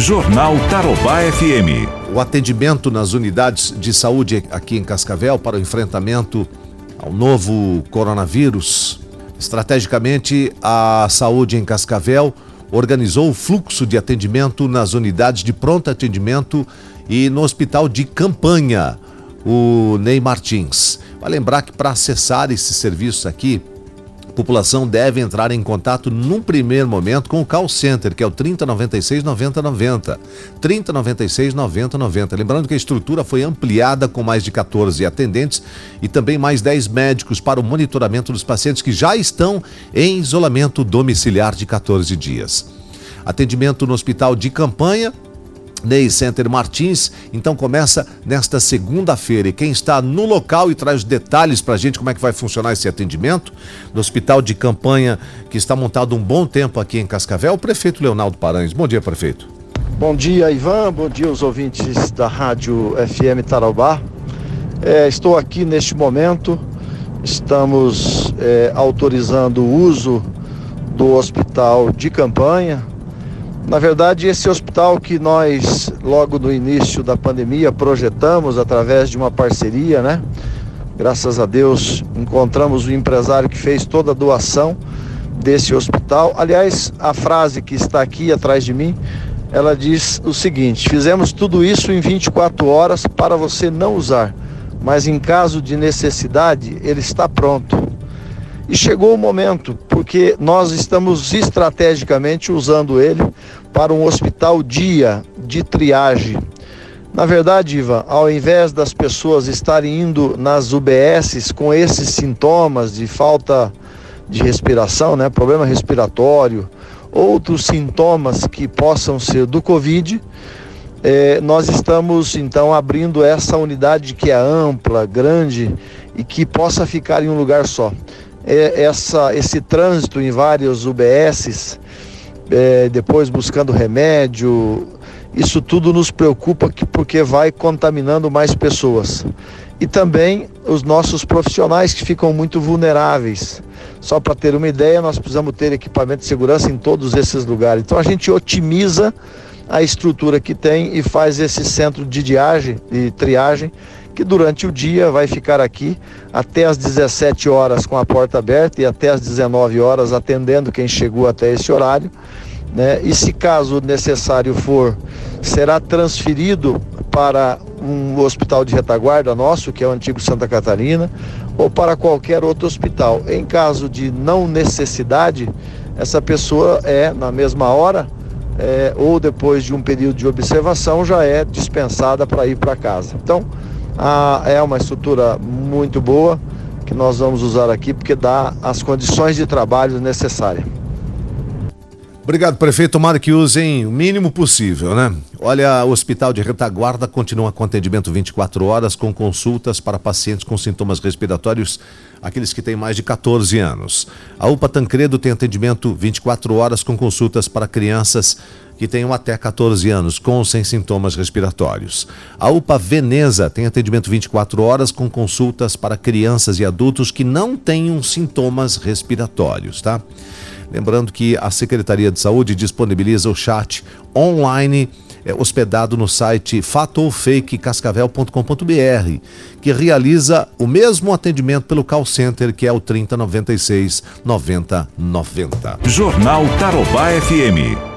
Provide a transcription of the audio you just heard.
Jornal Tarobá FM. O atendimento nas unidades de saúde aqui em Cascavel para o enfrentamento ao novo coronavírus. Estrategicamente, a saúde em Cascavel organizou o fluxo de atendimento nas unidades de pronto atendimento e no hospital de campanha, o Ney Martins. Vai lembrar que para acessar esse serviço aqui, população deve entrar em contato num primeiro momento com o call center, que é o 3096 9090. 3096 9090. Lembrando que a estrutura foi ampliada com mais de 14 atendentes e também mais 10 médicos para o monitoramento dos pacientes que já estão em isolamento domiciliar de 14 dias. Atendimento no hospital de campanha Ney Center Martins, então começa nesta segunda-feira. E quem está no local e traz detalhes para a gente como é que vai funcionar esse atendimento, no hospital de campanha que está montado um bom tempo aqui em Cascavel, o prefeito Leonardo Paranhos. Bom dia, prefeito. Bom dia, Ivan. Bom dia aos ouvintes da Rádio FM Tarobá. É, estou aqui neste momento, estamos é, autorizando o uso do hospital de campanha, na verdade, esse hospital que nós, logo no início da pandemia, projetamos através de uma parceria, né? Graças a Deus, encontramos o empresário que fez toda a doação desse hospital. Aliás, a frase que está aqui atrás de mim, ela diz o seguinte: fizemos tudo isso em 24 horas para você não usar, mas em caso de necessidade, ele está pronto. E chegou o momento, porque nós estamos estrategicamente usando ele para um hospital dia de triagem. Na verdade, Ivan, ao invés das pessoas estarem indo nas UBSs com esses sintomas de falta de respiração, né, problema respiratório, outros sintomas que possam ser do Covid, eh, nós estamos então abrindo essa unidade que é ampla, grande e que possa ficar em um lugar só é, essa, esse trânsito em vários UBSs, é, depois buscando remédio, isso tudo nos preocupa que, porque vai contaminando mais pessoas. E também os nossos profissionais que ficam muito vulneráveis. Só para ter uma ideia, nós precisamos ter equipamento de segurança em todos esses lugares. Então a gente otimiza a estrutura que tem e faz esse centro de diagem e triagem que durante o dia vai ficar aqui até às 17 horas com a porta aberta e até às 19 horas atendendo quem chegou até esse horário. Né? E se caso necessário for, será transferido para um hospital de retaguarda nosso, que é o antigo Santa Catarina, ou para qualquer outro hospital. Em caso de não necessidade, essa pessoa é, na mesma hora, é, ou depois de um período de observação, já é dispensada para ir para casa. Então, ah, é uma estrutura muito boa que nós vamos usar aqui porque dá as condições de trabalho necessárias. Obrigado, prefeito. Tomara que usem o mínimo possível, né? Olha, o Hospital de Retaguarda continua com atendimento 24 horas, com consultas para pacientes com sintomas respiratórios, aqueles que têm mais de 14 anos. A UPA Tancredo tem atendimento 24 horas, com consultas para crianças que tenham até 14 anos, com ou sem sintomas respiratórios. A UPA Veneza tem atendimento 24 horas com consultas para crianças e adultos que não tenham sintomas respiratórios, tá? Lembrando que a Secretaria de Saúde disponibiliza o chat online é, hospedado no site fatoufakecascavel.com.br, que realiza o mesmo atendimento pelo call center que é o 3096 9090. Jornal Tarobá FM.